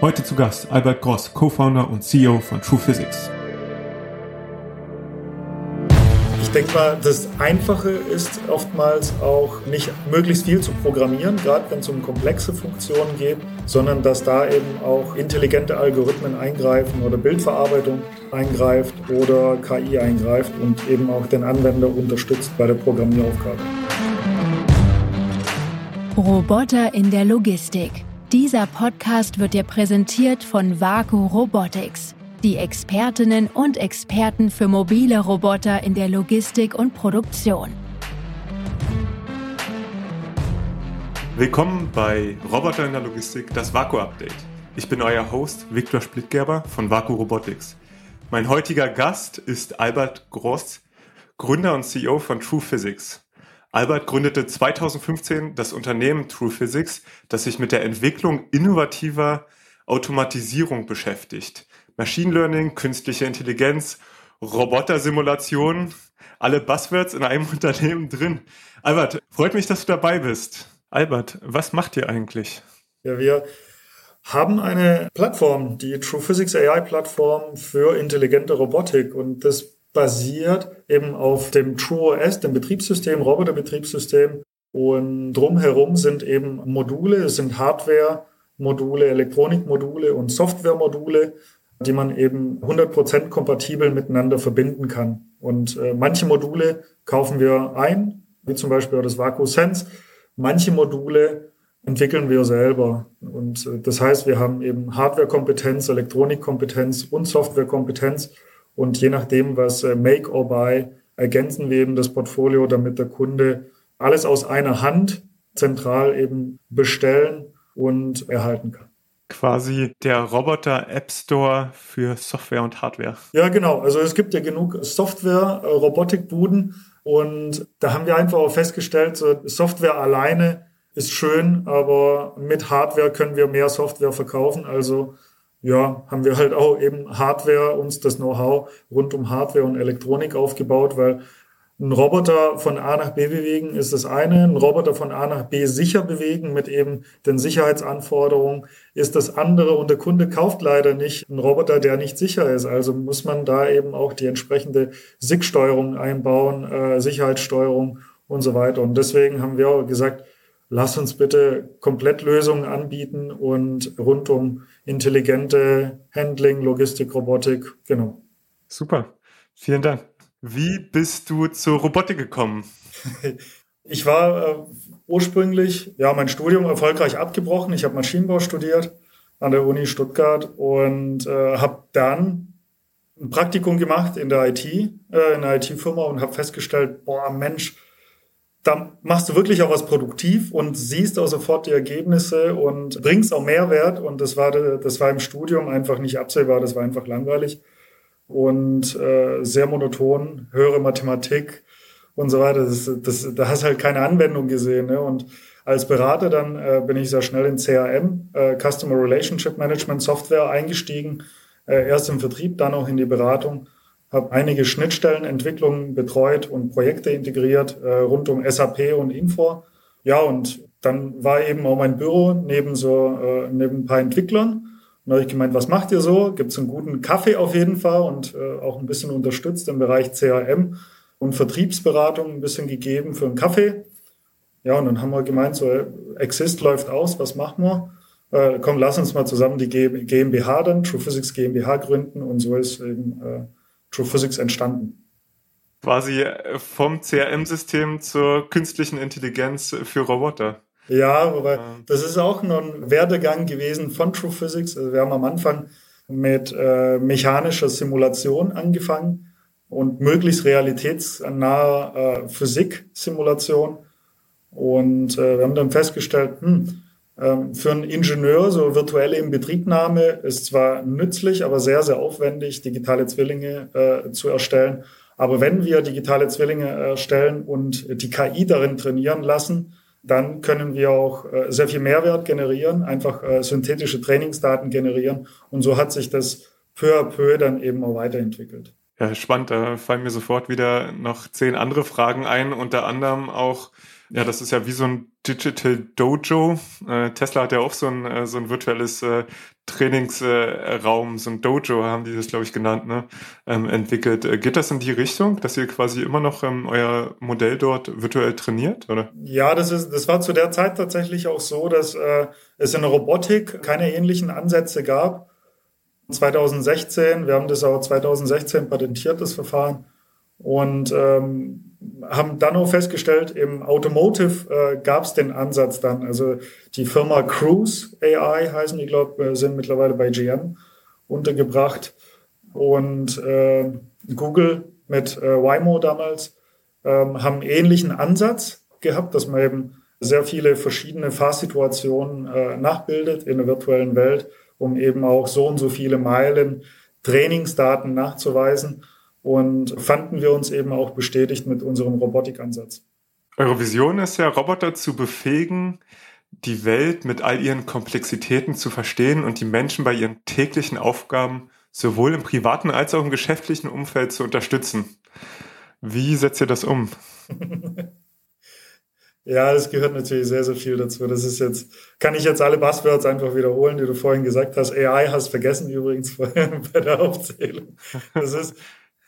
Heute zu Gast Albert Gross, Co-Founder und CEO von True Physics. Ich denke mal, das Einfache ist oftmals auch nicht möglichst viel zu programmieren, gerade wenn es um komplexe Funktionen geht, sondern dass da eben auch intelligente Algorithmen eingreifen oder Bildverarbeitung eingreift oder KI eingreift und eben auch den Anwender unterstützt bei der Programmieraufgabe. Roboter in der Logistik. Dieser Podcast wird dir präsentiert von Vaku Robotics, die Expertinnen und Experten für mobile Roboter in der Logistik und Produktion. Willkommen bei Roboter in der Logistik, das Vaku Update. Ich bin euer Host Viktor Splittgerber von Vaku Robotics. Mein heutiger Gast ist Albert Gross, Gründer und CEO von True Physics. Albert gründete 2015 das Unternehmen True Physics, das sich mit der Entwicklung innovativer Automatisierung beschäftigt. Machine Learning, künstliche Intelligenz, Robotersimulation, alle Buzzwords in einem Unternehmen drin. Albert, freut mich, dass du dabei bist. Albert, was macht ihr eigentlich? Ja, wir haben eine Plattform, die True Physics AI Plattform für intelligente Robotik und das basiert eben auf dem TrueOS, dem Betriebssystem, Roboterbetriebssystem. Und drumherum sind eben Module, es sind Hardware-Module, Elektronikmodule und Software-Module, die man eben 100% kompatibel miteinander verbinden kann. Und äh, manche Module kaufen wir ein, wie zum Beispiel das Vacu Sense. Manche Module entwickeln wir selber. Und äh, das heißt, wir haben eben Hardware-Kompetenz, Elektronikkompetenz und Software-Kompetenz und je nachdem, was äh, Make or Buy, ergänzen wir eben das Portfolio, damit der Kunde alles aus einer Hand zentral eben bestellen und erhalten kann. Quasi der Roboter App Store für Software und Hardware. Ja, genau. Also es gibt ja genug Software, äh, Robotikbuden und da haben wir einfach auch festgestellt, so Software alleine ist schön, aber mit Hardware können wir mehr Software verkaufen. Also ja, haben wir halt auch eben Hardware, uns das Know-how rund um Hardware und Elektronik aufgebaut, weil ein Roboter von A nach B bewegen ist das eine, ein Roboter von A nach B sicher bewegen mit eben den Sicherheitsanforderungen ist das andere und der Kunde kauft leider nicht einen Roboter, der nicht sicher ist. Also muss man da eben auch die entsprechende SIG-Steuerung einbauen, äh, Sicherheitssteuerung und so weiter. Und deswegen haben wir auch gesagt, lass uns bitte Komplettlösungen anbieten und rund um intelligente Handling, Logistik, Robotik, genau. Super, vielen Dank. Wie bist du zur Robotik gekommen? Ich war äh, ursprünglich, ja, mein Studium erfolgreich abgebrochen. Ich habe Maschinenbau studiert an der Uni Stuttgart und äh, habe dann ein Praktikum gemacht in der IT, äh, in einer IT-Firma und habe festgestellt, boah, Mensch, da machst du wirklich auch was produktiv und siehst auch sofort die Ergebnisse und bringst auch Mehrwert. Und das war, das war im Studium einfach nicht absehbar, das war einfach langweilig und äh, sehr monoton, höhere Mathematik und so weiter. Das, das, da hast halt keine Anwendung gesehen. Ne? Und als Berater dann äh, bin ich sehr schnell in CRM, äh, Customer Relationship Management Software eingestiegen, äh, erst im Vertrieb, dann auch in die Beratung habe einige Schnittstellenentwicklungen betreut und Projekte integriert äh, rund um SAP und Info. Ja, und dann war eben auch mein Büro neben so äh, neben ein paar Entwicklern. Und da habe ich gemeint, was macht ihr so? Gibt es einen guten Kaffee auf jeden Fall und äh, auch ein bisschen unterstützt im Bereich CRM und Vertriebsberatung ein bisschen gegeben für einen Kaffee. Ja, und dann haben wir gemeint, so Exist läuft aus, was machen wir? Äh, komm, lass uns mal zusammen die GmbH dann, True Physics GmbH gründen und so ist eben äh, True Physics entstanden. Quasi äh, vom CRM-System zur künstlichen Intelligenz für Roboter. Ja, wobei das ist auch noch ein Werdegang gewesen von True Physics. Also wir haben am Anfang mit äh, mechanischer Simulation angefangen und möglichst realitätsnaher äh, Physik-Simulation. Und äh, wir haben dann festgestellt, hm, ähm, für einen Ingenieur, so virtuelle Inbetriebnahme, ist zwar nützlich, aber sehr, sehr aufwendig, digitale Zwillinge äh, zu erstellen. Aber wenn wir digitale Zwillinge erstellen und die KI darin trainieren lassen, dann können wir auch äh, sehr viel Mehrwert generieren, einfach äh, synthetische Trainingsdaten generieren. Und so hat sich das peu à peu dann eben auch weiterentwickelt. Ja, spannend. Da fallen mir sofort wieder noch zehn andere Fragen ein, unter anderem auch, ja, das ist ja wie so ein Digital Dojo. Äh, Tesla hat ja auch so ein, äh, so ein virtuelles äh, Trainingsraum, so ein Dojo haben die das, glaube ich, genannt, ne? ähm, entwickelt. Äh, geht das in die Richtung, dass ihr quasi immer noch ähm, euer Modell dort virtuell trainiert, oder? Ja, das ist, das war zu der Zeit tatsächlich auch so, dass äh, es in der Robotik keine ähnlichen Ansätze gab. 2016, wir haben das auch 2016 patentiert, das Verfahren, und ähm, haben dann auch festgestellt, im Automotive äh, gab es den Ansatz dann. Also die Firma Cruise AI heißen die, glaube äh, sind mittlerweile bei GM untergebracht. Und äh, Google mit äh, Waymo damals ähm, haben ähnlichen Ansatz gehabt, dass man eben sehr viele verschiedene Fahrsituationen äh, nachbildet in der virtuellen Welt, um eben auch so und so viele Meilen Trainingsdaten nachzuweisen und fanden wir uns eben auch bestätigt mit unserem Robotikansatz. Eure Vision ist ja, Roboter zu befähigen, die Welt mit all ihren Komplexitäten zu verstehen und die Menschen bei ihren täglichen Aufgaben sowohl im privaten als auch im geschäftlichen Umfeld zu unterstützen. Wie setzt ihr das um? ja, es gehört natürlich sehr, sehr viel dazu. Das ist jetzt, kann ich jetzt alle Buzzwords einfach wiederholen, die du vorhin gesagt hast. AI hast vergessen übrigens bei der Aufzählung. Das ist,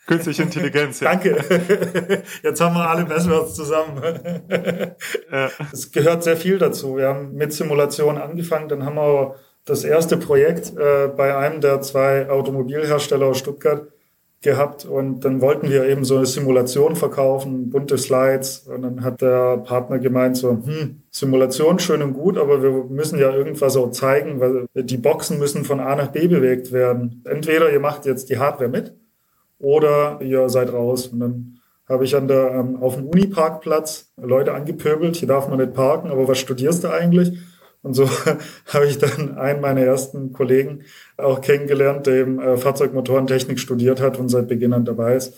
Künstliche Intelligenz, ja. Danke. Jetzt haben wir alle Buzzwords zusammen. Es gehört sehr viel dazu. Wir haben mit Simulationen angefangen, dann haben wir das erste Projekt äh, bei einem der zwei Automobilhersteller aus Stuttgart gehabt und dann wollten wir eben so eine Simulation verkaufen, bunte Slides und dann hat der Partner gemeint so, hm, Simulation schön und gut, aber wir müssen ja irgendwas auch zeigen, weil die Boxen müssen von A nach B bewegt werden. Entweder ihr macht jetzt die Hardware mit oder ihr seid raus. Und dann habe ich an der, ähm, auf dem Uniparkplatz Leute angepöbelt, hier darf man nicht parken, aber was studierst du eigentlich? Und so habe ich dann einen meiner ersten Kollegen auch kennengelernt, der eben äh, Fahrzeugmotorentechnik studiert hat und seit Beginn an dabei ist.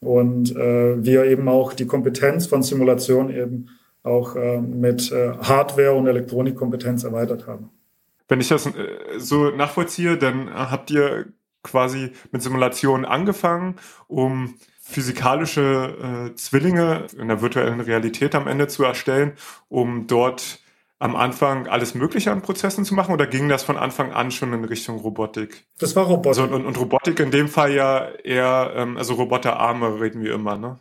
Und äh, wir eben auch die Kompetenz von Simulation eben auch äh, mit äh, Hardware und Elektronikkompetenz erweitert haben. Wenn ich das äh, so nachvollziehe, dann habt ihr quasi mit Simulationen angefangen, um physikalische äh, Zwillinge in der virtuellen Realität am Ende zu erstellen, um dort am Anfang alles Mögliche an Prozessen zu machen oder ging das von Anfang an schon in Richtung Robotik? Das war Robotik. Also, und, und, Robotik in dem Fall ja eher, ähm, also Roboterarme reden wir immer, ne?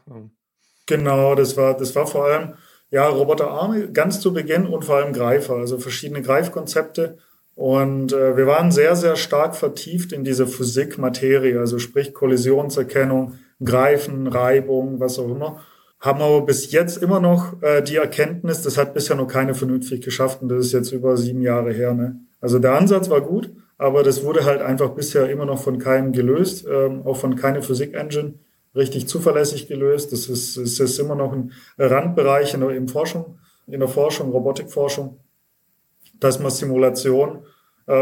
Genau, das war, das war vor allem, ja, Roboterarme ganz zu Beginn und vor allem Greifer, also verschiedene Greifkonzepte und äh, wir waren sehr, sehr stark vertieft in diese Physik-Materie, also sprich Kollisionserkennung, Greifen, Reibung, was auch immer. Haben aber bis jetzt immer noch äh, die Erkenntnis, das hat bisher noch keine vernünftig geschafft und das ist jetzt über sieben Jahre her. Ne? Also der Ansatz war gut, aber das wurde halt einfach bisher immer noch von keinem gelöst, ähm, auch von keine Physik-Engine richtig zuverlässig gelöst. Das ist, das ist immer noch ein Randbereich in der, in Forschung, in der Forschung, Robotikforschung dass man Simulation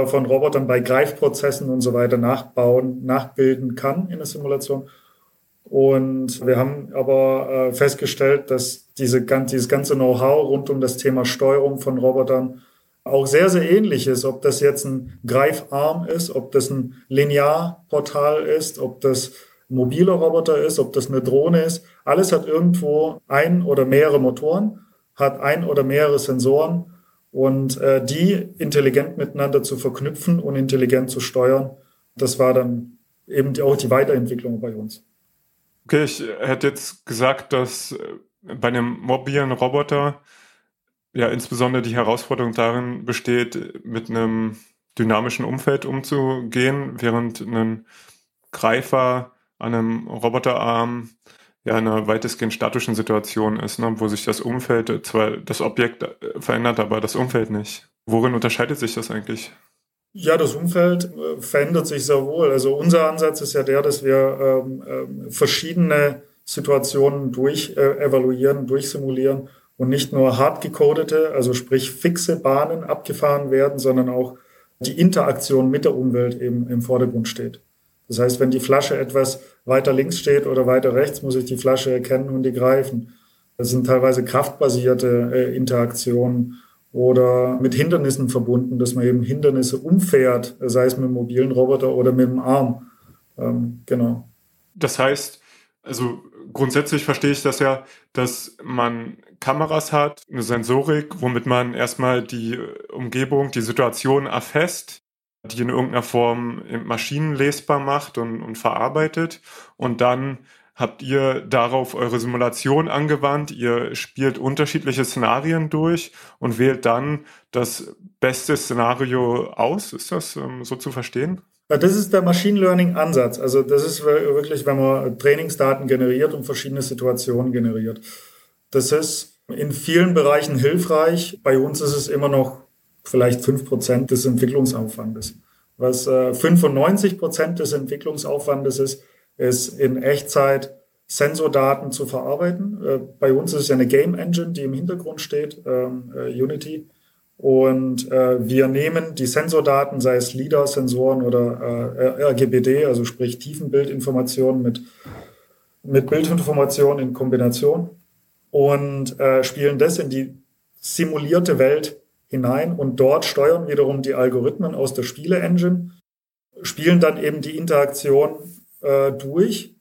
von Robotern bei Greifprozessen und so weiter nachbauen, nachbilden kann in der Simulation. Und wir haben aber äh, festgestellt, dass diese, dieses ganze Know-how rund um das Thema Steuerung von Robotern auch sehr, sehr ähnlich ist. Ob das jetzt ein Greifarm ist, ob das ein Linearportal ist, ob das mobiler Roboter ist, ob das eine Drohne ist. Alles hat irgendwo ein oder mehrere Motoren, hat ein oder mehrere Sensoren und äh, die intelligent miteinander zu verknüpfen und intelligent zu steuern, das war dann eben auch die Weiterentwicklung bei uns. Okay, ich hätte jetzt gesagt, dass äh, bei einem mobilen Roboter ja insbesondere die Herausforderung darin besteht, mit einem dynamischen Umfeld umzugehen, während ein Greifer an einem Roboterarm ja in einer weitestgehend statischen Situation ist, ne, wo sich das Umfeld, zwar das Objekt äh, verändert, aber das Umfeld nicht. Worin unterscheidet sich das eigentlich? Ja, das Umfeld äh, verändert sich sehr wohl. Also unser Ansatz ist ja der, dass wir ähm, äh, verschiedene Situationen durch äh, evaluieren, durchsimulieren und nicht nur hart gecodete, also sprich fixe Bahnen abgefahren werden, sondern auch die Interaktion mit der Umwelt eben im Vordergrund steht. Das heißt, wenn die Flasche etwas weiter links steht oder weiter rechts, muss ich die Flasche erkennen und die greifen. Das sind teilweise kraftbasierte äh, Interaktionen oder mit Hindernissen verbunden, dass man eben Hindernisse umfährt, sei es mit einem mobilen Roboter oder mit dem Arm. Ähm, genau. Das heißt, also grundsätzlich verstehe ich das ja, dass man Kameras hat, eine Sensorik, womit man erstmal die Umgebung, die Situation erfasst, die in irgendeiner Form maschinenlesbar macht und, und verarbeitet und dann habt ihr darauf eure Simulation angewandt, ihr spielt unterschiedliche Szenarien durch und wählt dann das beste Szenario aus. Ist das ähm, so zu verstehen? Das ist der Machine Learning Ansatz. Also das ist wirklich, wenn man Trainingsdaten generiert und verschiedene Situationen generiert. Das ist in vielen Bereichen hilfreich. Bei uns ist es immer noch vielleicht fünf Prozent des Entwicklungsaufwandes. Was äh, 95 Prozent des Entwicklungsaufwandes ist, ist in Echtzeit Sensordaten zu verarbeiten. Äh, bei uns ist es ja eine Game Engine, die im Hintergrund steht, ähm, äh, Unity. Und äh, wir nehmen die Sensordaten, sei es LIDAR-Sensoren oder äh, RGBD, also sprich Tiefenbildinformationen mit, mit Bildinformationen in Kombination und äh, spielen das in die simulierte Welt hinein und dort steuern wiederum die Algorithmen aus der Spiele-Engine, spielen dann eben die Interaktion äh, durch.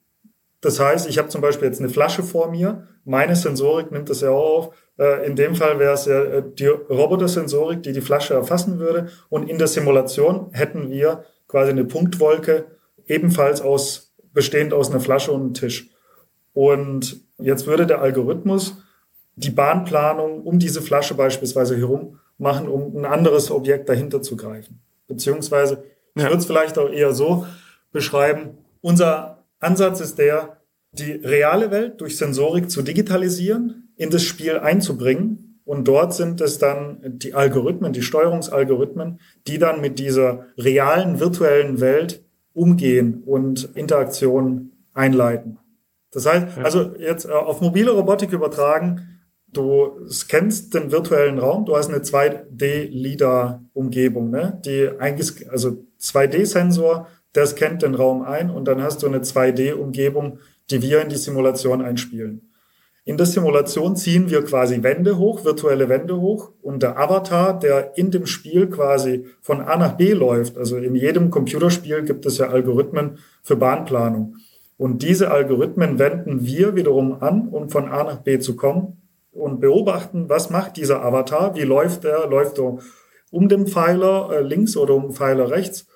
Das heißt, ich habe zum Beispiel jetzt eine Flasche vor mir, meine Sensorik nimmt das ja auch auf. Äh, in dem Fall wäre es ja äh, die Roboter-Sensorik, die die Flasche erfassen würde. Und in der Simulation hätten wir quasi eine Punktwolke, ebenfalls aus, bestehend aus einer Flasche und einem Tisch. Und jetzt würde der Algorithmus die Bahnplanung um diese Flasche beispielsweise herum machen, um ein anderes Objekt dahinter zu greifen. Beziehungsweise, ich würde es vielleicht auch eher so beschreiben, unser Ansatz ist der, die reale Welt durch Sensorik zu digitalisieren, in das Spiel einzubringen. Und dort sind es dann die Algorithmen, die Steuerungsalgorithmen, die dann mit dieser realen virtuellen Welt umgehen und Interaktionen einleiten. Das heißt, also jetzt äh, auf mobile Robotik übertragen, du scannst den virtuellen Raum, du hast eine 2D-LIDAR-Umgebung, ne? die eigentlich, also 2D-Sensor, der scannt den Raum ein und dann hast du eine 2D-Umgebung, die wir in die Simulation einspielen. In der Simulation ziehen wir quasi Wände hoch, virtuelle Wände hoch und der Avatar, der in dem Spiel quasi von A nach B läuft, also in jedem Computerspiel gibt es ja Algorithmen für Bahnplanung. Und diese Algorithmen wenden wir wiederum an, um von A nach B zu kommen und beobachten, was macht dieser Avatar, wie läuft er, läuft er um den Pfeiler äh, links oder um den Pfeiler rechts.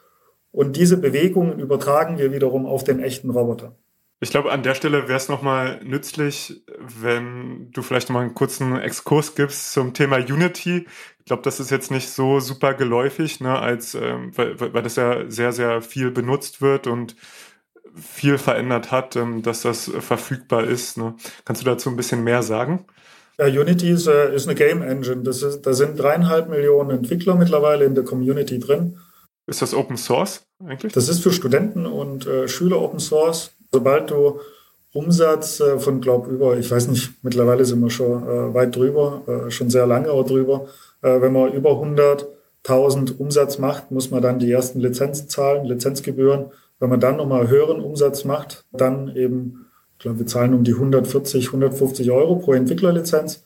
Und diese Bewegungen übertragen wir wiederum auf den echten Roboter. Ich glaube, an der Stelle wäre es nochmal nützlich, wenn du vielleicht nochmal einen kurzen Exkurs gibst zum Thema Unity. Ich glaube, das ist jetzt nicht so super geläufig, ne, als ähm, weil, weil das ja sehr, sehr viel benutzt wird und viel verändert hat, ähm, dass das verfügbar ist. Ne. Kannst du dazu ein bisschen mehr sagen? Ja, Unity ist, äh, ist eine Game Engine. Das ist, da sind dreieinhalb Millionen Entwickler mittlerweile in der Community drin. Ist das Open Source eigentlich? Das ist für Studenten und äh, Schüler Open Source. Sobald du Umsatz äh, von, glaub über, ich weiß nicht, mittlerweile sind wir schon äh, weit drüber, äh, schon sehr lange auch drüber. Äh, wenn man über 100.000 Umsatz macht, muss man dann die ersten Lizenzen zahlen, Lizenzgebühren. Wenn man dann nochmal höheren Umsatz macht, dann eben, ich glaube, wir zahlen um die 140, 150 Euro pro Entwicklerlizenz.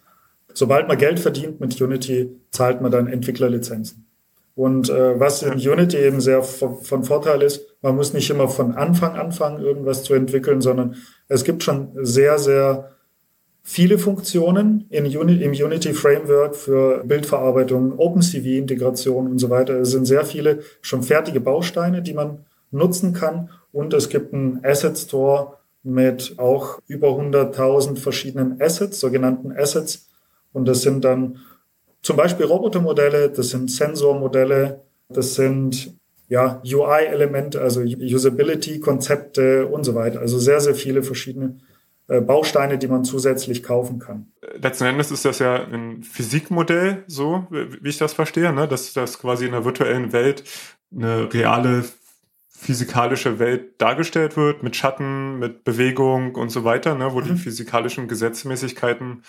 Sobald man Geld verdient mit Unity, zahlt man dann Entwicklerlizenzen. Und äh, was in Unity eben sehr von Vorteil ist, man muss nicht immer von Anfang anfangen, irgendwas zu entwickeln, sondern es gibt schon sehr, sehr viele Funktionen in Uni im Unity Framework für Bildverarbeitung, OpenCV-Integration und so weiter. Es sind sehr viele schon fertige Bausteine, die man nutzen kann. Und es gibt einen Asset Store mit auch über 100.000 verschiedenen Assets, sogenannten Assets. Und das sind dann zum Beispiel Robotermodelle, das sind Sensormodelle, das sind ja, UI-Elemente, also Usability-Konzepte und so weiter. Also sehr, sehr viele verschiedene äh, Bausteine, die man zusätzlich kaufen kann. Letzten Endes ist das ja ein Physikmodell, so wie ich das verstehe, ne? dass das quasi in der virtuellen Welt eine reale physikalische Welt dargestellt wird, mit Schatten, mit Bewegung und so weiter, ne? wo mhm. die physikalischen Gesetzmäßigkeiten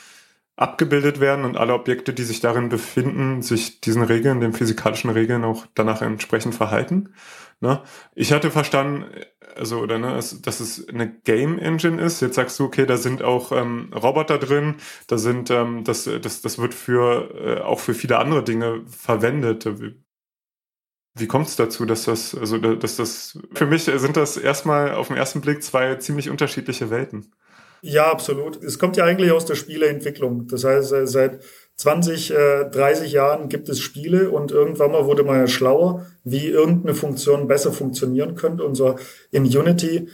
abgebildet werden und alle Objekte, die sich darin befinden, sich diesen Regeln, den physikalischen Regeln auch danach entsprechend verhalten. Ne? Ich hatte verstanden, also oder ne, dass es eine Game Engine ist. Jetzt sagst du, okay, da sind auch ähm, Roboter drin, da sind ähm, das, das, das wird für äh, auch für viele andere Dinge verwendet. Wie, kommt es dazu, dass das, also dass das für mich sind das erstmal auf den ersten Blick zwei ziemlich unterschiedliche Welten. Ja, absolut. Es kommt ja eigentlich aus der Spieleentwicklung. Das heißt, äh, seit 20, 30 äh, Jahren gibt es Spiele und irgendwann mal wurde man ja schlauer, wie irgendeine Funktion besser funktionieren könnte. Und so in Unity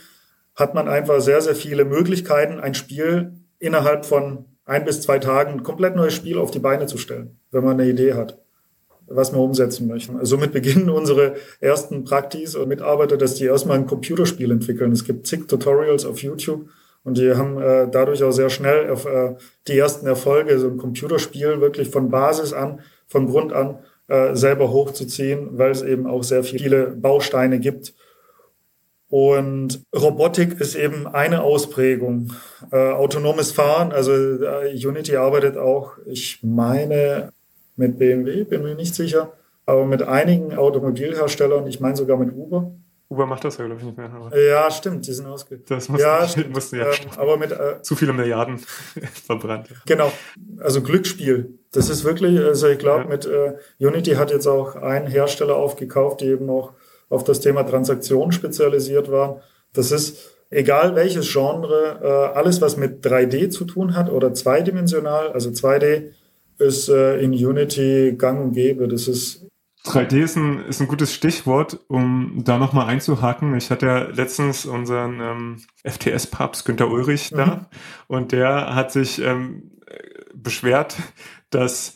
hat man einfach sehr, sehr viele Möglichkeiten, ein Spiel innerhalb von ein bis zwei Tagen ein komplett neues Spiel auf die Beine zu stellen, wenn man eine Idee hat, was wir umsetzen möchten. Also somit beginnen unsere ersten Praktis und Mitarbeiter, dass die erstmal ein Computerspiel entwickeln. Es gibt zig Tutorials auf YouTube und die haben äh, dadurch auch sehr schnell auf, äh, die ersten Erfolge, so ein Computerspiel wirklich von Basis an, von Grund an äh, selber hochzuziehen, weil es eben auch sehr viele Bausteine gibt. Und Robotik ist eben eine Ausprägung. Äh, autonomes Fahren, also äh, Unity arbeitet auch, ich meine, mit BMW, bin mir nicht sicher, aber mit einigen Automobilherstellern, ich meine sogar mit Uber. Uber macht das ja, glaube ich, nicht mehr. Ja, stimmt, die sind ausge... Das muss, ja, stimmt. mussten ja, ähm, aber mit... Äh, zu viele Milliarden verbrannt. Genau, also Glücksspiel. Das ist wirklich, also ich glaube, ja. mit äh, Unity hat jetzt auch ein Hersteller aufgekauft, die eben auch auf das Thema Transaktion spezialisiert waren. Das ist egal welches Genre, äh, alles was mit 3D zu tun hat oder zweidimensional, also 2D ist äh, in Unity gang und gäbe. Das ist 3D ist ein, ist ein gutes Stichwort, um da nochmal einzuhaken. Ich hatte ja letztens unseren ähm, FTS-Papst Günter Ulrich da mhm. und der hat sich ähm, beschwert, dass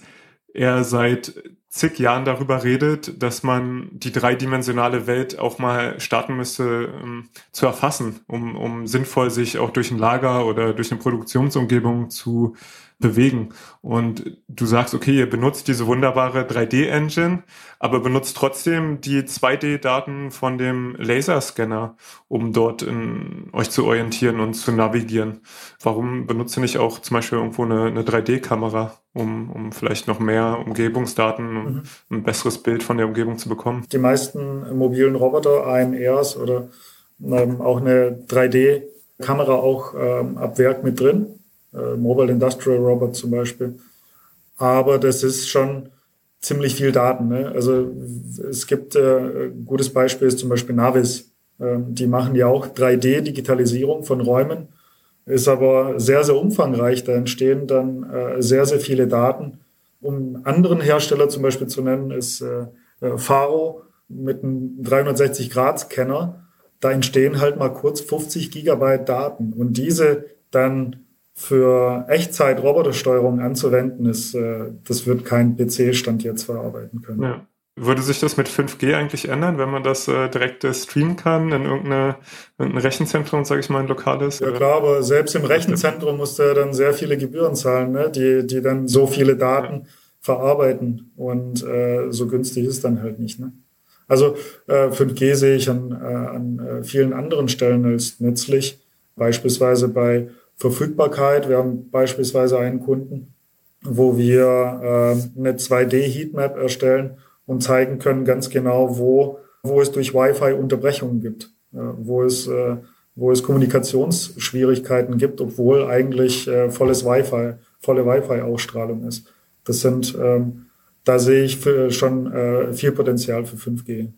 er seit zig Jahren darüber redet, dass man die dreidimensionale Welt auch mal starten müsste ähm, zu erfassen, um, um sinnvoll sich auch durch ein Lager oder durch eine Produktionsumgebung zu bewegen. Und du sagst, okay, ihr benutzt diese wunderbare 3D-Engine, aber benutzt trotzdem die 2D-Daten von dem Laserscanner, um dort in, euch zu orientieren und zu navigieren. Warum benutzt ihr nicht auch zum Beispiel irgendwo eine, eine 3D-Kamera, um, um vielleicht noch mehr Umgebungsdaten und mhm. ein besseres Bild von der Umgebung zu bekommen? Die meisten mobilen Roboter, AMRs oder ähm, auch eine 3D-Kamera auch ähm, ab Werk mit drin äh, Mobile Industrial Robot zum Beispiel. Aber das ist schon ziemlich viel Daten. Ne? Also es gibt äh, ein gutes Beispiel ist zum Beispiel Navis. Ähm, die machen ja auch 3D-Digitalisierung von Räumen, ist aber sehr, sehr umfangreich. Da entstehen dann äh, sehr, sehr viele Daten. Um anderen Hersteller zum Beispiel zu nennen, ist äh, äh Faro mit einem 360-Grad-Scanner. Da entstehen halt mal kurz 50 Gigabyte Daten. Und diese dann für Echtzeit-Robotersteuerung anzuwenden ist, äh, das wird kein PC-Stand jetzt verarbeiten können. Ja. Würde sich das mit 5G eigentlich ändern, wenn man das äh, direkt äh, streamen kann in irgendein Rechenzentrum, sage ich mal, ein lokales? Ja klar, aber selbst im Rechenzentrum musst du ja dann sehr viele Gebühren zahlen, ne? die, die dann so viele Daten ja. verarbeiten und äh, so günstig ist dann halt nicht. Ne? Also äh, 5G sehe ich an, äh, an äh, vielen anderen Stellen als nützlich, beispielsweise bei Verfügbarkeit. Wir haben beispielsweise einen Kunden, wo wir äh, eine 2D-Heatmap erstellen und zeigen können ganz genau, wo, wo es durch Wi-Fi Unterbrechungen gibt, äh, wo es äh, wo es Kommunikationsschwierigkeiten gibt, obwohl eigentlich äh, volles Wi-Fi, volle Wi-Fi-Ausstrahlung ist. Das sind, ähm, da sehe ich für, schon äh, viel Potenzial für 5G.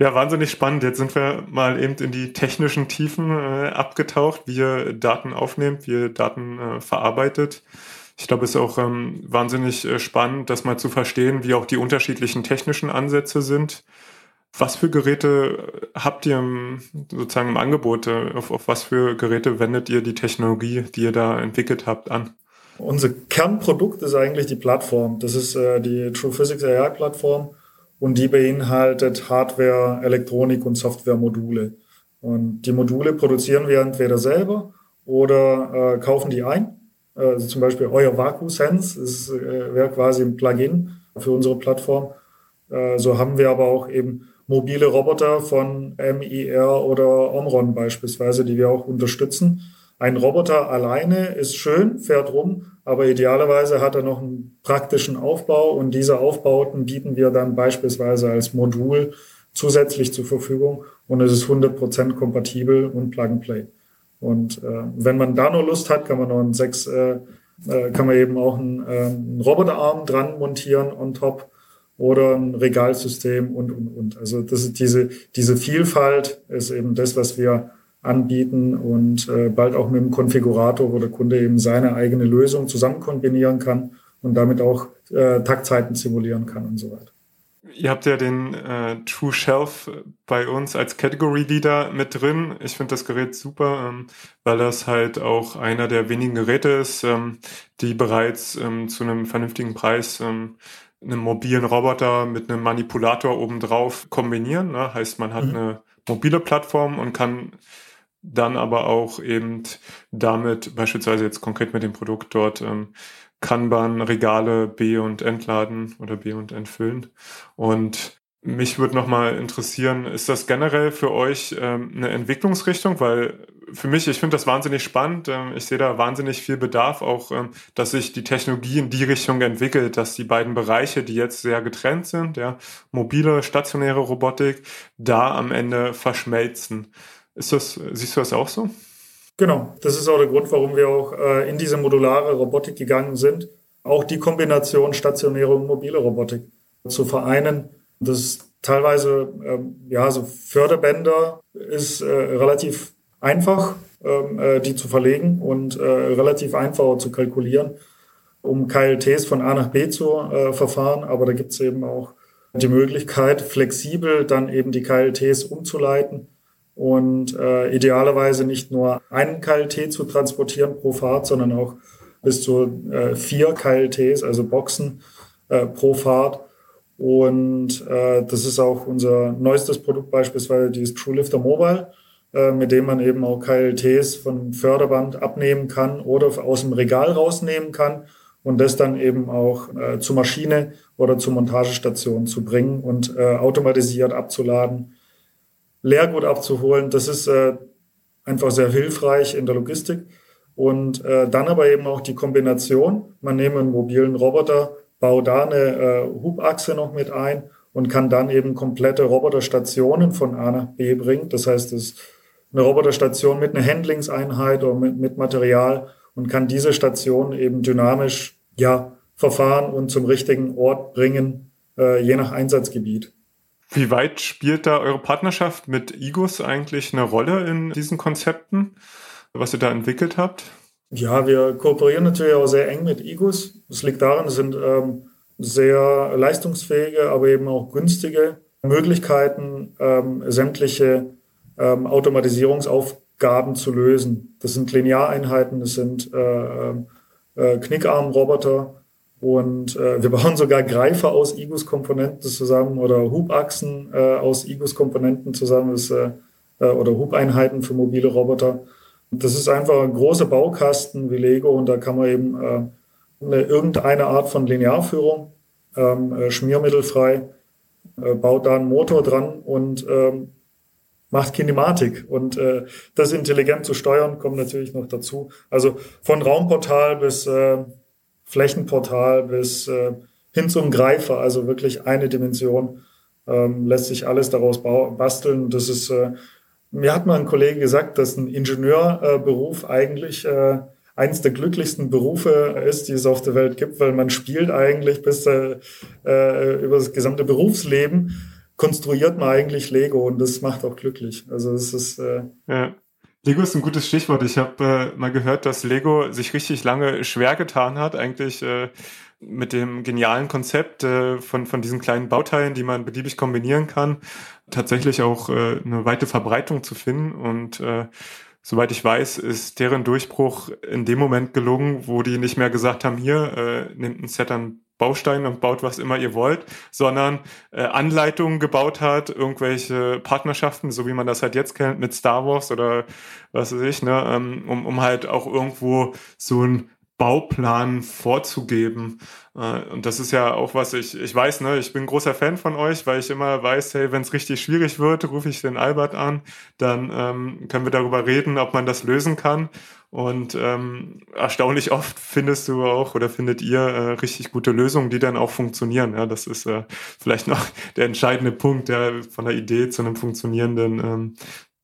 Ja, wahnsinnig spannend. Jetzt sind wir mal eben in die technischen Tiefen äh, abgetaucht, wie ihr Daten aufnehmt, wie ihr Daten äh, verarbeitet. Ich glaube, es ist auch ähm, wahnsinnig äh, spannend, das mal zu verstehen, wie auch die unterschiedlichen technischen Ansätze sind. Was für Geräte habt ihr im, sozusagen im Angebot? Äh, auf, auf was für Geräte wendet ihr die Technologie, die ihr da entwickelt habt, an? Unser Kernprodukt ist eigentlich die Plattform. Das ist äh, die True Physics AI Plattform und die beinhaltet Hardware, Elektronik und Softwaremodule. Und die Module produzieren wir entweder selber oder äh, kaufen die ein. Also zum Beispiel euer VacuSense äh, wäre quasi ein Plugin für unsere Plattform. Äh, so haben wir aber auch eben mobile Roboter von MIR oder Omron beispielsweise, die wir auch unterstützen. Ein Roboter alleine ist schön, fährt rum, aber idealerweise hat er noch einen praktischen Aufbau und diese Aufbauten bieten wir dann beispielsweise als Modul zusätzlich zur Verfügung und es ist 100% kompatibel und Plug and Play. Und äh, wenn man da nur Lust hat, kann man noch einen sechs, äh, äh, kann man eben auch einen, äh, einen Roboterarm dran montieren on top oder ein Regalsystem und und und. Also das ist diese diese Vielfalt ist eben das, was wir anbieten und äh, bald auch mit dem Konfigurator, wo der Kunde eben seine eigene Lösung zusammen kombinieren kann und damit auch äh, Taktzeiten simulieren kann und so weiter. Ihr habt ja den äh, True Shelf bei uns als Category Leader mit drin. Ich finde das Gerät super, ähm, weil das halt auch einer der wenigen Geräte ist, ähm, die bereits ähm, zu einem vernünftigen Preis ähm, einen mobilen Roboter mit einem Manipulator obendrauf kombinieren. Ne? Heißt, man hat mhm. eine mobile Plattform und kann dann aber auch eben damit, beispielsweise jetzt konkret mit dem Produkt dort, ähm, Kanban Regale B und entladen oder B und entfüllen. Und mich würde nochmal interessieren, ist das generell für euch ähm, eine Entwicklungsrichtung? Weil für mich, ich finde das wahnsinnig spannend. Ähm, ich sehe da wahnsinnig viel Bedarf, auch ähm, dass sich die Technologie in die Richtung entwickelt, dass die beiden Bereiche, die jetzt sehr getrennt sind, ja, mobile, stationäre Robotik, da am Ende verschmelzen. Ist das, siehst du das auch so? Genau, das ist auch der Grund, warum wir auch äh, in diese modulare Robotik gegangen sind. Auch die Kombination stationäre und mobile Robotik zu vereinen. Das ist teilweise, ähm, ja, so Förderbänder ist äh, relativ einfach, ähm, äh, die zu verlegen und äh, relativ einfach zu kalkulieren, um KLTs von A nach B zu äh, verfahren. Aber da gibt es eben auch die Möglichkeit, flexibel dann eben die KLTs umzuleiten und äh, idealerweise nicht nur einen KLT zu transportieren pro Fahrt, sondern auch bis zu äh, vier KLTs, also Boxen äh, pro Fahrt. Und äh, das ist auch unser neuestes Produkt beispielsweise, dieses TrueLifter Mobile, äh, mit dem man eben auch KLTs von Förderband abnehmen kann oder aus dem Regal rausnehmen kann und das dann eben auch äh, zur Maschine oder zur Montagestation zu bringen und äh, automatisiert abzuladen Leergut abzuholen. Das ist äh, einfach sehr hilfreich in der Logistik. Und äh, dann aber eben auch die Kombination. Man nehme einen mobilen Roboter, baut da eine äh, Hubachse noch mit ein und kann dann eben komplette Roboterstationen von A nach B bringen. Das heißt, es ist eine Roboterstation mit einer Handlingseinheit oder mit, mit Material und kann diese Station eben dynamisch ja, verfahren und zum richtigen Ort bringen, äh, je nach Einsatzgebiet. Wie weit spielt da eure Partnerschaft mit IGUS eigentlich eine Rolle in diesen Konzepten, was ihr da entwickelt habt? Ja, wir kooperieren natürlich auch sehr eng mit IGUS. Das liegt daran, es sind ähm, sehr leistungsfähige, aber eben auch günstige Möglichkeiten, ähm, sämtliche ähm, Automatisierungsaufgaben zu lösen. Das sind Lineareinheiten, das sind äh, äh, Knickarmroboter, und äh, wir bauen sogar Greifer aus IGUS-Komponenten zusammen oder Hubachsen äh, aus IGUS-Komponenten zusammen das, äh, äh, oder Hubeinheiten für mobile Roboter. Das ist einfach ein großer Baukasten wie Lego und da kann man eben äh, eine, irgendeine Art von Linearführung, ähm, äh, schmiermittelfrei, baut da einen Motor dran und ähm, macht Kinematik. Und äh, das intelligent zu steuern, kommt natürlich noch dazu. Also von Raumportal bis äh, Flächenportal bis äh, hin zum Greifer, also wirklich eine Dimension, ähm, lässt sich alles daraus basteln. Das ist, äh, mir hat mal ein Kollege gesagt, dass ein Ingenieurberuf äh, eigentlich äh, eines der glücklichsten Berufe ist, die es auf der Welt gibt, weil man spielt eigentlich bis äh, äh, über das gesamte Berufsleben konstruiert man eigentlich Lego und das macht auch glücklich. Also es ist äh, ja. Lego ist ein gutes Stichwort. Ich habe äh, mal gehört, dass Lego sich richtig lange schwer getan hat, eigentlich äh, mit dem genialen Konzept äh, von, von diesen kleinen Bauteilen, die man beliebig kombinieren kann, tatsächlich auch äh, eine weite Verbreitung zu finden. Und äh, soweit ich weiß, ist deren Durchbruch in dem Moment gelungen, wo die nicht mehr gesagt haben, hier, äh, nimmt ein Set an Baustein und baut was immer ihr wollt, sondern äh, Anleitungen gebaut hat, irgendwelche Partnerschaften, so wie man das halt jetzt kennt mit Star Wars oder was weiß ich, ne, ähm, um, um halt auch irgendwo so ein Bauplan vorzugeben. Äh, und das ist ja auch was ich, ich weiß, ne, ich bin großer Fan von euch, weil ich immer weiß, hey, wenn es richtig schwierig wird, rufe ich den Albert an, dann ähm, können wir darüber reden, ob man das lösen kann. Und ähm, erstaunlich oft findest du auch oder findet ihr äh, richtig gute Lösungen, die dann auch funktionieren. Ja, das ist äh, vielleicht noch der entscheidende Punkt, ja, von der Idee zu einem funktionierenden ähm,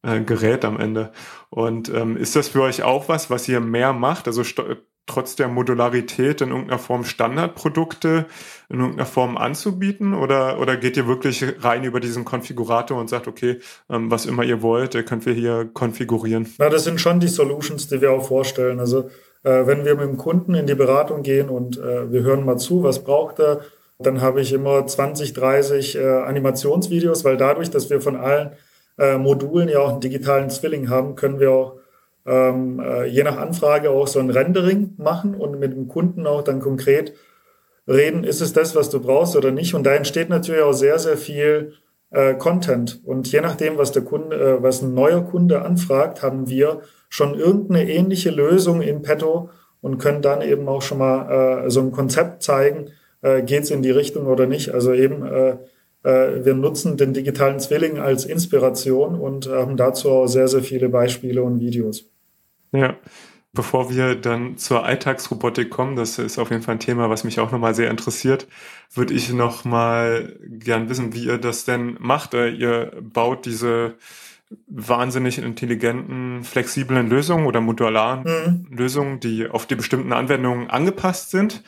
äh, Gerät am Ende. Und ähm, ist das für euch auch was, was ihr mehr macht? Also trotz der Modularität in irgendeiner Form Standardprodukte in irgendeiner Form anzubieten? Oder, oder geht ihr wirklich rein über diesen Konfigurator und sagt, okay, ähm, was immer ihr wollt, könnt wir hier konfigurieren? Na, das sind schon die Solutions, die wir auch vorstellen. Also äh, wenn wir mit dem Kunden in die Beratung gehen und äh, wir hören mal zu, was braucht er, dann habe ich immer 20, 30 äh, Animationsvideos, weil dadurch, dass wir von allen äh, Modulen ja auch einen digitalen Zwilling haben, können wir auch ähm, äh, je nach Anfrage auch so ein Rendering machen und mit dem Kunden auch dann konkret reden, ist es das, was du brauchst oder nicht. Und da entsteht natürlich auch sehr, sehr viel äh, Content. Und je nachdem, was der Kunde, äh, was ein neuer Kunde anfragt, haben wir schon irgendeine ähnliche Lösung in petto und können dann eben auch schon mal äh, so ein Konzept zeigen, äh, geht es in die Richtung oder nicht. Also eben, äh, äh, wir nutzen den digitalen Zwilling als Inspiration und haben dazu auch sehr, sehr viele Beispiele und Videos. Ja. Bevor wir dann zur Alltagsrobotik kommen, das ist auf jeden Fall ein Thema, was mich auch nochmal sehr interessiert, würde ich nochmal gern wissen, wie ihr das denn macht. Äh, ihr baut diese wahnsinnig intelligenten, flexiblen Lösungen oder modularen mhm. Lösungen, die auf die bestimmten Anwendungen angepasst sind,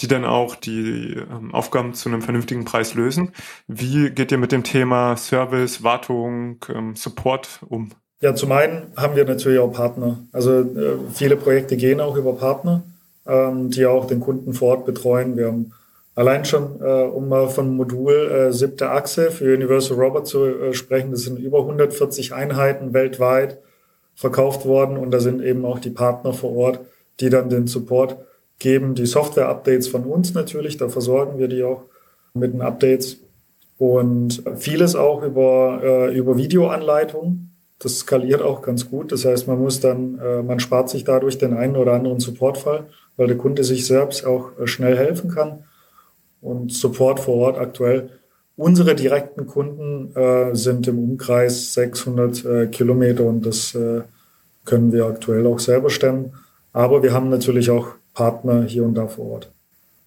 die dann auch die ähm, Aufgaben zu einem vernünftigen Preis lösen. Wie geht ihr mit dem Thema Service, Wartung, ähm, Support um? Ja, zum einen haben wir natürlich auch Partner. Also äh, viele Projekte gehen auch über Partner, ähm, die auch den Kunden vor Ort betreuen. Wir haben Allein schon, äh, um mal von Modul äh, siebte Achse für Universal Robot zu äh, sprechen, das sind über 140 Einheiten weltweit verkauft worden und da sind eben auch die Partner vor Ort, die dann den Support geben, die Software-Updates von uns natürlich, da versorgen wir die auch mit den Updates und vieles auch über, äh, über Videoanleitungen. Das skaliert auch ganz gut. Das heißt, man muss dann, äh, man spart sich dadurch den einen oder anderen Supportfall, weil der Kunde sich selbst auch äh, schnell helfen kann und Support vor Ort aktuell. Unsere direkten Kunden äh, sind im Umkreis 600 äh, Kilometer und das äh, können wir aktuell auch selber stemmen. Aber wir haben natürlich auch Partner hier und da vor Ort.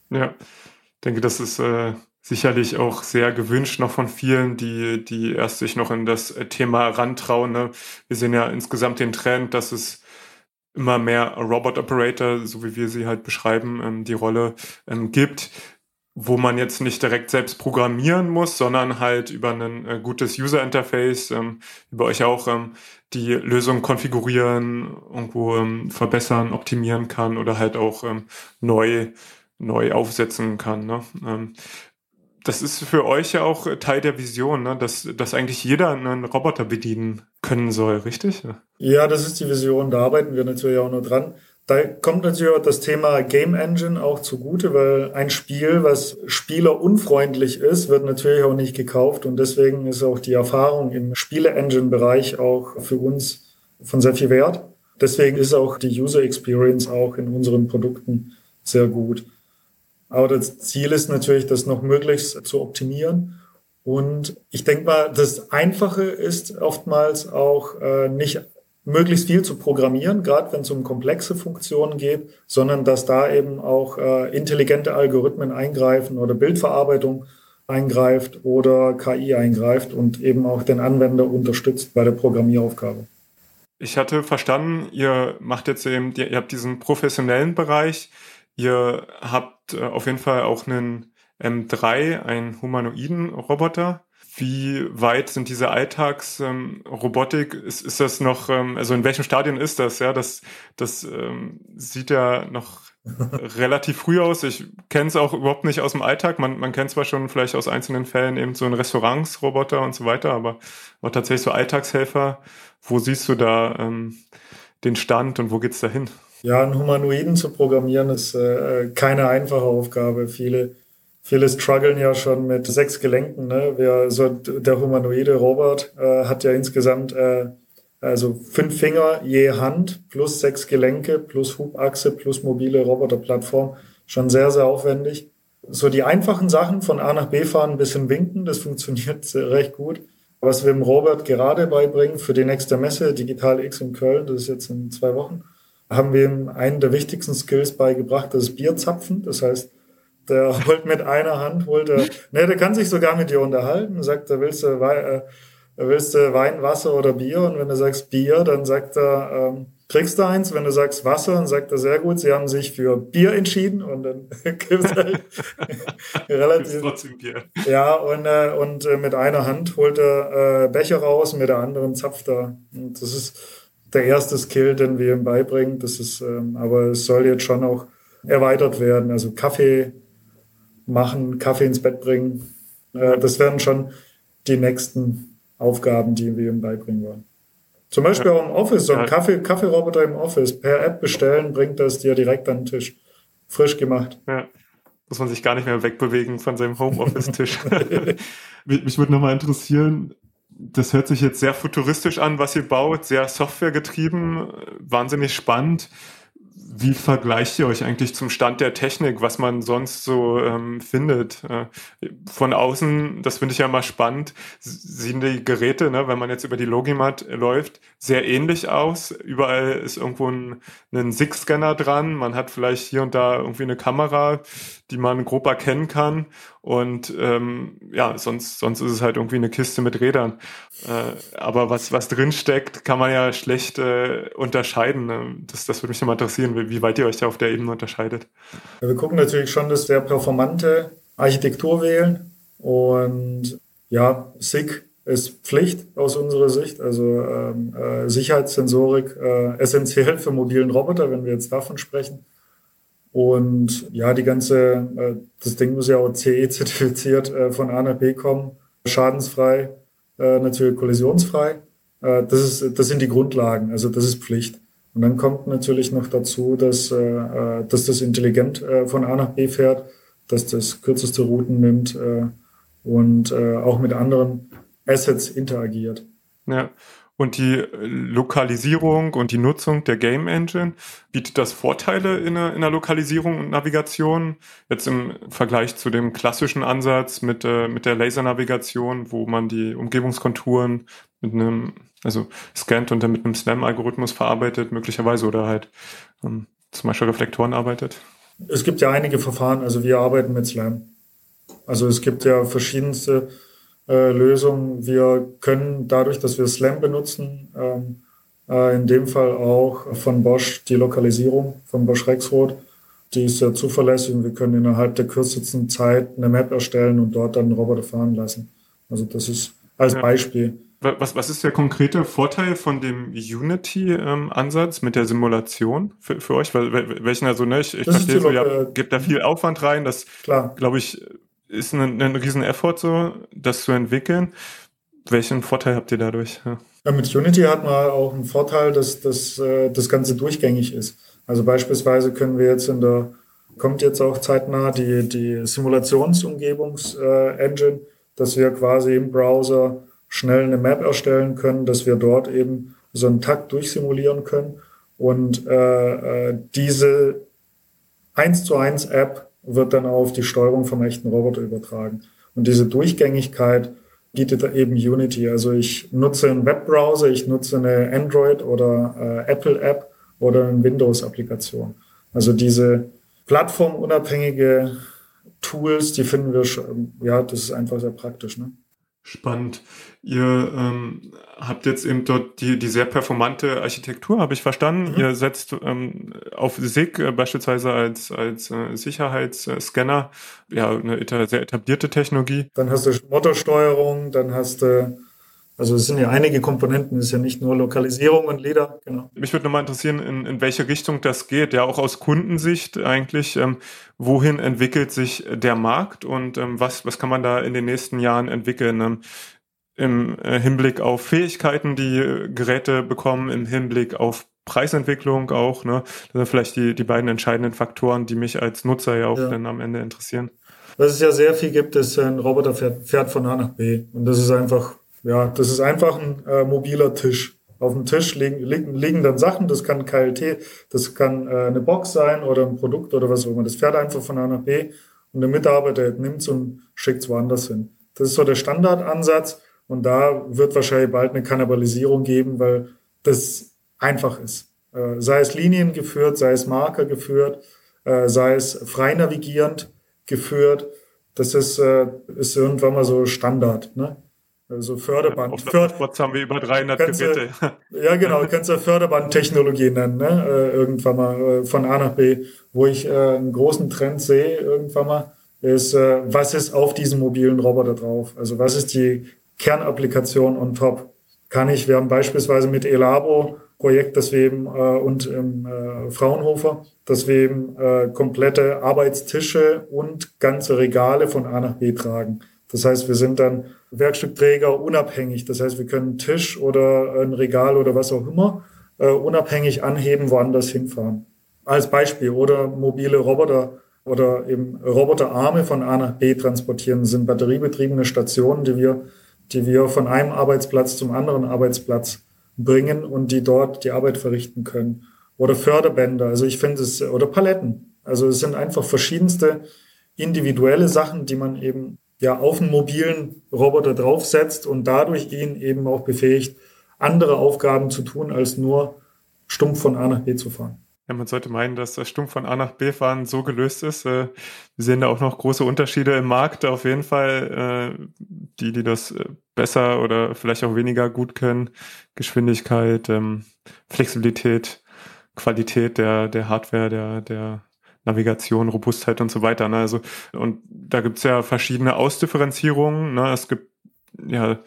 Ja, ich denke, das ist äh, sicherlich auch sehr gewünscht noch von vielen, die, die erst sich noch in das Thema rantrauen. Ne? Wir sehen ja insgesamt den Trend, dass es immer mehr Robot Operator, so wie wir sie halt beschreiben, ähm, die Rolle ähm, gibt wo man jetzt nicht direkt selbst programmieren muss, sondern halt über ein äh, gutes User Interface, ähm, über euch auch ähm, die Lösung konfigurieren, irgendwo ähm, verbessern, optimieren kann oder halt auch ähm, neu neu aufsetzen kann. Ne? Ähm, das ist für euch ja auch Teil der Vision, ne? dass, dass eigentlich jeder einen Roboter bedienen können soll, richtig? Ja, das ist die Vision. Da arbeiten wir natürlich auch nur dran. Da kommt natürlich auch das Thema Game Engine auch zugute, weil ein Spiel, was spielerunfreundlich ist, wird natürlich auch nicht gekauft und deswegen ist auch die Erfahrung im Spiele-Engine-Bereich auch für uns von sehr viel Wert. Deswegen ist auch die User Experience auch in unseren Produkten sehr gut. Aber das Ziel ist natürlich, das noch möglichst zu optimieren. Und ich denke mal, das Einfache ist oftmals auch äh, nicht möglichst viel zu programmieren, gerade wenn es um komplexe Funktionen geht, sondern dass da eben auch äh, intelligente Algorithmen eingreifen oder Bildverarbeitung eingreift oder KI eingreift und eben auch den Anwender unterstützt bei der Programmieraufgabe. Ich hatte verstanden, ihr macht jetzt eben, ihr habt diesen professionellen Bereich, ihr habt äh, auf jeden Fall auch einen M3, einen humanoiden Roboter wie weit sind diese Alltagsrobotik? Ähm, ist, ist das noch, ähm, also in welchem Stadion ist das? Ja, das, das ähm, sieht ja noch relativ früh aus. Ich kenne es auch überhaupt nicht aus dem Alltag. Man, man kennt zwar schon vielleicht aus einzelnen Fällen eben so ein Restaurantsroboter und so weiter, aber, aber tatsächlich so Alltagshelfer. Wo siehst du da ähm, den Stand und wo geht's da hin? Ja, einen Humanoiden zu programmieren ist äh, keine einfache Aufgabe. Viele Viele strugglen ja schon mit sechs Gelenken. Ne? Wir, so der humanoide Robert äh, hat ja insgesamt äh, also fünf Finger je Hand plus sechs Gelenke plus Hubachse plus mobile Roboterplattform. Schon sehr, sehr aufwendig. So die einfachen Sachen von A nach B fahren, ein bisschen winken, das funktioniert recht gut. Was wir dem Robert gerade beibringen für die nächste Messe, Digital X in Köln, das ist jetzt in zwei Wochen, haben wir ihm einen der wichtigsten Skills beigebracht, das ist Bierzapfen. Das heißt, der holt mit einer Hand, holt er, ne, der kann sich sogar mit dir unterhalten, sagt, da willst du, äh, willst du Wein, Wasser oder Bier? Und wenn du sagst Bier, dann sagt er, ähm, kriegst du eins. Wenn du sagst Wasser, dann sagt er sehr gut, sie haben sich für Bier entschieden und dann gibt es halt relativ. trotzdem Bier. Ja, und, äh, und äh, mit einer Hand holt er äh, Becher raus, mit der anderen zapft er. Und das ist der erste Skill, den wir ihm beibringen. Das ist, ähm, aber es soll jetzt schon auch erweitert werden. Also Kaffee machen, Kaffee ins Bett bringen. Äh, das werden schon die nächsten Aufgaben, die wir ihm beibringen wollen. Zum Beispiel auch im Office, so ein Kaffee, Kaffeeroboter im Office. Per App bestellen, bringt das dir direkt an den Tisch. Frisch gemacht. Ja. Muss man sich gar nicht mehr wegbewegen von seinem Homeoffice-Tisch. mich würde nochmal interessieren, das hört sich jetzt sehr futuristisch an, was ihr baut, sehr softwaregetrieben, wahnsinnig spannend wie vergleicht ihr euch eigentlich zum Stand der Technik, was man sonst so ähm, findet? Äh, von außen, das finde ich ja immer spannend, sehen die Geräte, ne, wenn man jetzt über die Logimat läuft, sehr ähnlich aus. Überall ist irgendwo ein, ein SIG-Scanner dran. Man hat vielleicht hier und da irgendwie eine Kamera, die man grob erkennen kann. Und ähm, ja, sonst, sonst ist es halt irgendwie eine Kiste mit Rädern. Äh, aber was, was drin steckt, kann man ja schlecht äh, unterscheiden. Ne? Das, das würde mich nochmal interessieren, wie, wie weit ihr euch da auf der Ebene unterscheidet. Ja, wir gucken natürlich schon, dass wir performante Architektur wählen. Und ja, SIG ist Pflicht aus unserer Sicht. Also ähm, äh, Sicherheitssensorik äh, essentiell für mobilen Roboter, wenn wir jetzt davon sprechen. Und ja, die ganze, äh, das Ding muss ja auch CE-zertifiziert äh, von A nach B kommen, schadensfrei, äh, natürlich kollisionsfrei. Äh, das, ist, das sind die Grundlagen, also das ist Pflicht. Und dann kommt natürlich noch dazu, dass, äh, äh dass das intelligent von A nach B fährt, dass das kürzeste Routen nimmt und auch mit anderen Assets interagiert. Ja. Und die Lokalisierung und die Nutzung der Game Engine, bietet das Vorteile in der, in der Lokalisierung und Navigation? Jetzt im Vergleich zu dem klassischen Ansatz mit, äh, mit der Lasernavigation, wo man die Umgebungskonturen mit einem, also scannt und dann mit einem SLAM-Algorithmus verarbeitet, möglicherweise oder halt ähm, zum Beispiel Reflektoren arbeitet? Es gibt ja einige Verfahren, also wir arbeiten mit SLAM. Also es gibt ja verschiedenste äh, Lösung. Wir können dadurch, dass wir SLAM benutzen, ähm, äh, in dem Fall auch von Bosch die Lokalisierung von Bosch Rexroth. Die ist sehr zuverlässig und wir können innerhalb der kürzesten Zeit eine Map erstellen und dort dann einen Roboter fahren lassen. Also das ist als. Beispiel. Was, was ist der konkrete Vorteil von dem Unity-Ansatz ähm, mit der Simulation für, für euch? welchen also, ne, ich, ich verstehe so, ja, gibt da viel Aufwand rein, das glaube ich ist ein, ein riesen Effort so, das zu entwickeln. Welchen Vorteil habt ihr dadurch? Ja. Mit Unity hat man auch einen Vorteil, dass, dass äh, das Ganze durchgängig ist. Also beispielsweise können wir jetzt in der, kommt jetzt auch zeitnah die, die Simulationsumgebungs-Engine, äh, dass wir quasi im Browser schnell eine Map erstellen können, dass wir dort eben so einen Takt durchsimulieren können und äh, äh, diese 1 zu 1 App wird dann auf die Steuerung vom echten Roboter übertragen. Und diese Durchgängigkeit bietet eben Unity. Also ich nutze einen Webbrowser, ich nutze eine Android- oder äh, Apple-App oder eine Windows-Applikation. Also diese plattformunabhängige Tools, die finden wir schon, ja, das ist einfach sehr praktisch. Ne? Spannend. Ihr ähm, habt jetzt eben dort die, die sehr performante Architektur, habe ich verstanden. Mhm. Ihr setzt ähm, auf SIG äh, beispielsweise als, als äh, Sicherheitsscanner, ja, eine sehr etablierte Technologie. Dann hast du Motorsteuerung, dann hast du also es sind ja einige Komponenten, es ist ja nicht nur Lokalisierung und Leder, genau. Mich würde nochmal interessieren, in, in welche Richtung das geht, ja auch aus Kundensicht eigentlich. Ähm, wohin entwickelt sich der Markt und ähm, was, was kann man da in den nächsten Jahren entwickeln? Ähm, Im äh, Hinblick auf Fähigkeiten, die Geräte bekommen, im Hinblick auf Preisentwicklung auch, ne? Das sind vielleicht die, die beiden entscheidenden Faktoren, die mich als Nutzer ja auch ja. dann am Ende interessieren. Was es ja sehr viel gibt, ist ein Roboter fährt, fährt von A nach B. Und das ist einfach ja, das ist einfach ein äh, mobiler Tisch. Auf dem Tisch liegen, liegen, liegen dann Sachen, das kann KLT, das kann äh, eine Box sein oder ein Produkt oder was auch immer. Das fährt einfach von A nach B und der Mitarbeiter nimmt es und schickt es woanders hin. Das ist so der Standardansatz und da wird wahrscheinlich bald eine Kannibalisierung geben, weil das einfach ist. Äh, sei es Linien geführt, sei es Marker geführt, äh, sei es frei navigierend geführt. Das ist, äh, ist irgendwann mal so Standard. Ne? Also Förderband. Auf För Spots haben wir über 300 Geräte. ja, genau, kannst du Förderbandtechnologie nennen, ne? Äh, irgendwann mal äh, von A nach B. Wo ich äh, einen großen Trend sehe, irgendwann mal, ist, äh, was ist auf diesem mobilen Roboter drauf? Also was ist die Kernapplikation on top? Kann ich, wir haben beispielsweise mit Elabo Projekt, das wir eben äh, und im äh, Fraunhofer, dass wir eben komplette Arbeitstische und ganze Regale von A nach B tragen. Das heißt, wir sind dann Werkstückträger unabhängig. Das heißt, wir können einen Tisch oder ein Regal oder was auch immer äh, unabhängig anheben, woanders hinfahren. Als Beispiel. Oder mobile Roboter oder eben Roboterarme von A nach B transportieren, sind batteriebetriebene Stationen, die wir, die wir von einem Arbeitsplatz zum anderen Arbeitsplatz bringen und die dort die Arbeit verrichten können. Oder Förderbänder, also ich finde es, oder Paletten. Also es sind einfach verschiedenste individuelle Sachen, die man eben ja auf einen mobilen Roboter draufsetzt und dadurch ihn eben auch befähigt, andere Aufgaben zu tun, als nur stumpf von A nach B zu fahren. Ja, man sollte meinen, dass das stumpf von A nach B fahren so gelöst ist. Äh, wir sehen da auch noch große Unterschiede im Markt. Auf jeden Fall äh, die, die das äh, besser oder vielleicht auch weniger gut können. Geschwindigkeit, ähm, Flexibilität, Qualität der, der Hardware, der, der Navigation, Robustheit und so weiter. Ne? Also, und da gibt's ja verschiedene Ausdifferenzierungen. Ne? Es gibt ja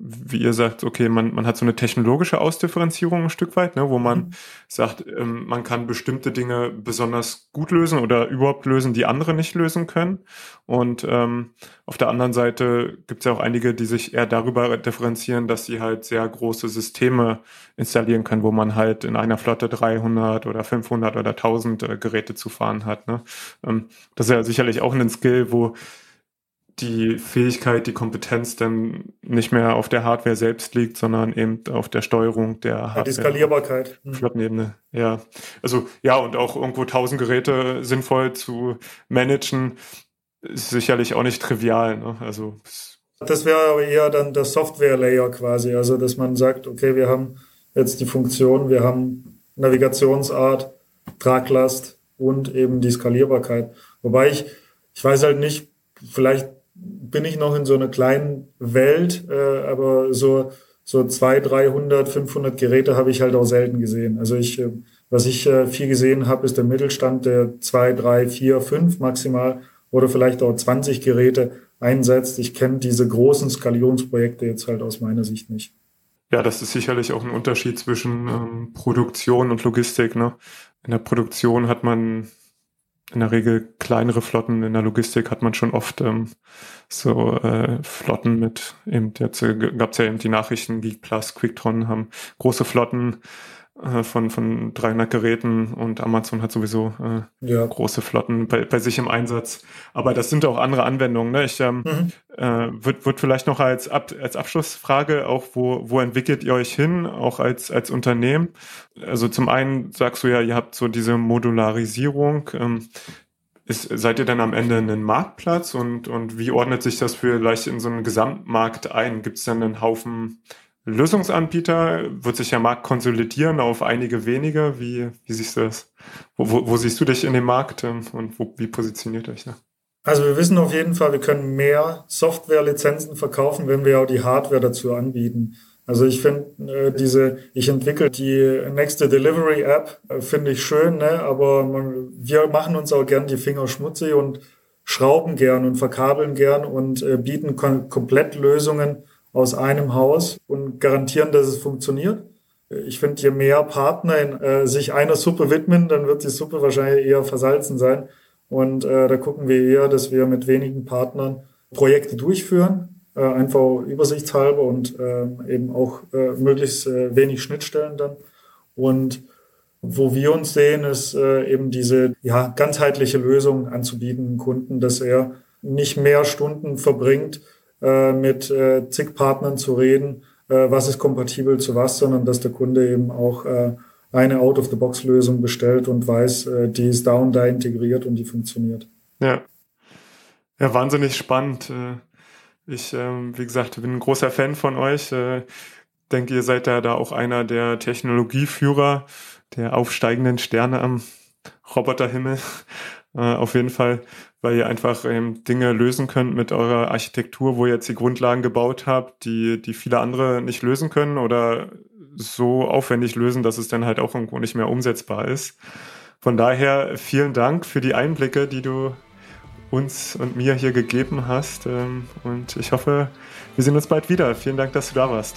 wie ihr sagt, okay, man, man hat so eine technologische Ausdifferenzierung ein Stück weit, ne, wo man mhm. sagt, ähm, man kann bestimmte Dinge besonders gut lösen oder überhaupt lösen, die andere nicht lösen können. Und ähm, auf der anderen Seite gibt es ja auch einige, die sich eher darüber differenzieren, dass sie halt sehr große Systeme installieren können, wo man halt in einer Flotte 300 oder 500 oder 1000 äh, Geräte zu fahren hat. Ne? Ähm, das ist ja sicherlich auch ein Skill, wo die Fähigkeit, die Kompetenz dann nicht mehr auf der Hardware selbst liegt, sondern eben auf der Steuerung der Hardware. Ja, die Skalierbarkeit. Mhm. Flottenebene, ja. Also ja, und auch irgendwo tausend Geräte sinnvoll zu managen, ist sicherlich auch nicht trivial. Ne? Also das wäre aber eher dann der Software-Layer quasi, also dass man sagt, okay, wir haben jetzt die Funktion, wir haben Navigationsart, Traglast und eben die Skalierbarkeit. Wobei ich, ich weiß halt nicht, vielleicht bin ich noch in so einer kleinen Welt, äh, aber so so zwei, 300, 500 Geräte habe ich halt auch selten gesehen. Also ich, äh, was ich äh, viel gesehen habe, ist der Mittelstand, der zwei, drei, vier, fünf maximal oder vielleicht auch 20 Geräte einsetzt. Ich kenne diese großen Skalierungsprojekte jetzt halt aus meiner Sicht nicht. Ja, das ist sicherlich auch ein Unterschied zwischen ähm, Produktion und Logistik. Ne? In der Produktion hat man in der Regel kleinere Flotten. In der Logistik hat man schon oft ähm, so äh, Flotten mit, eben jetzt äh, gab es ja eben die Nachrichten, Geek Plus, Quicktron haben große Flotten äh, von, von 300 Geräten und Amazon hat sowieso äh, ja. große Flotten bei, bei sich im Einsatz. Aber das sind auch andere Anwendungen. Ne? Ich ähm, mhm. äh, wird, wird vielleicht noch als, Ab, als Abschlussfrage auch, wo, wo entwickelt ihr euch hin, auch als, als Unternehmen? Also zum einen sagst du ja, ihr habt so diese Modularisierung. Ähm, ist, seid ihr dann am Ende ein Marktplatz und, und wie ordnet sich das vielleicht in so einen Gesamtmarkt ein? Gibt es dann einen Haufen Lösungsanbieter? Wird sich der Markt konsolidieren auf einige wenige? Wie, wie siehst du das? Wo, wo, wo siehst du dich in dem Markt ähm, und wo, wie positioniert euch da? Also wir wissen auf jeden Fall, wir können mehr Software-Lizenzen verkaufen, wenn wir auch die Hardware dazu anbieten. Also ich finde äh, diese, ich entwickle die nächste Delivery App, äh, finde ich schön, ne? aber man, wir machen uns auch gern die Finger schmutzig und schrauben gern und verkabeln gern und äh, bieten kom komplett Lösungen aus einem Haus und garantieren, dass es funktioniert. Ich finde, je mehr Partner in, äh, sich einer Suppe widmen, dann wird die Suppe wahrscheinlich eher versalzen sein. Und äh, da gucken wir eher, dass wir mit wenigen Partnern Projekte durchführen, äh, einfach übersichtshalber und äh, eben auch äh, möglichst äh, wenig Schnittstellen dann. Und wo wir uns sehen, ist äh, eben diese ja, ganzheitliche Lösung anzubieten, Kunden, dass er nicht mehr Stunden verbringt, äh, mit äh, zig Partnern zu reden, äh, was ist kompatibel zu was, sondern dass der Kunde eben auch äh, eine Out-of-the-Box-Lösung bestellt und weiß, äh, die ist da und da integriert und die funktioniert. Ja. Ja, wahnsinnig spannend. Äh, ich, ähm, wie gesagt, bin ein großer Fan von euch. Äh, denke, ihr seid da, da auch einer der Technologieführer der aufsteigenden Sterne am Roboterhimmel. Äh, auf jeden Fall, weil ihr einfach ähm, Dinge lösen könnt mit eurer Architektur, wo ihr jetzt die Grundlagen gebaut habt, die, die viele andere nicht lösen können oder so aufwendig lösen, dass es dann halt auch irgendwo nicht mehr umsetzbar ist. Von daher vielen Dank für die Einblicke, die du uns und mir hier gegeben hast. Ähm, und ich hoffe, wir sehen uns bald wieder. Vielen Dank, dass du da warst.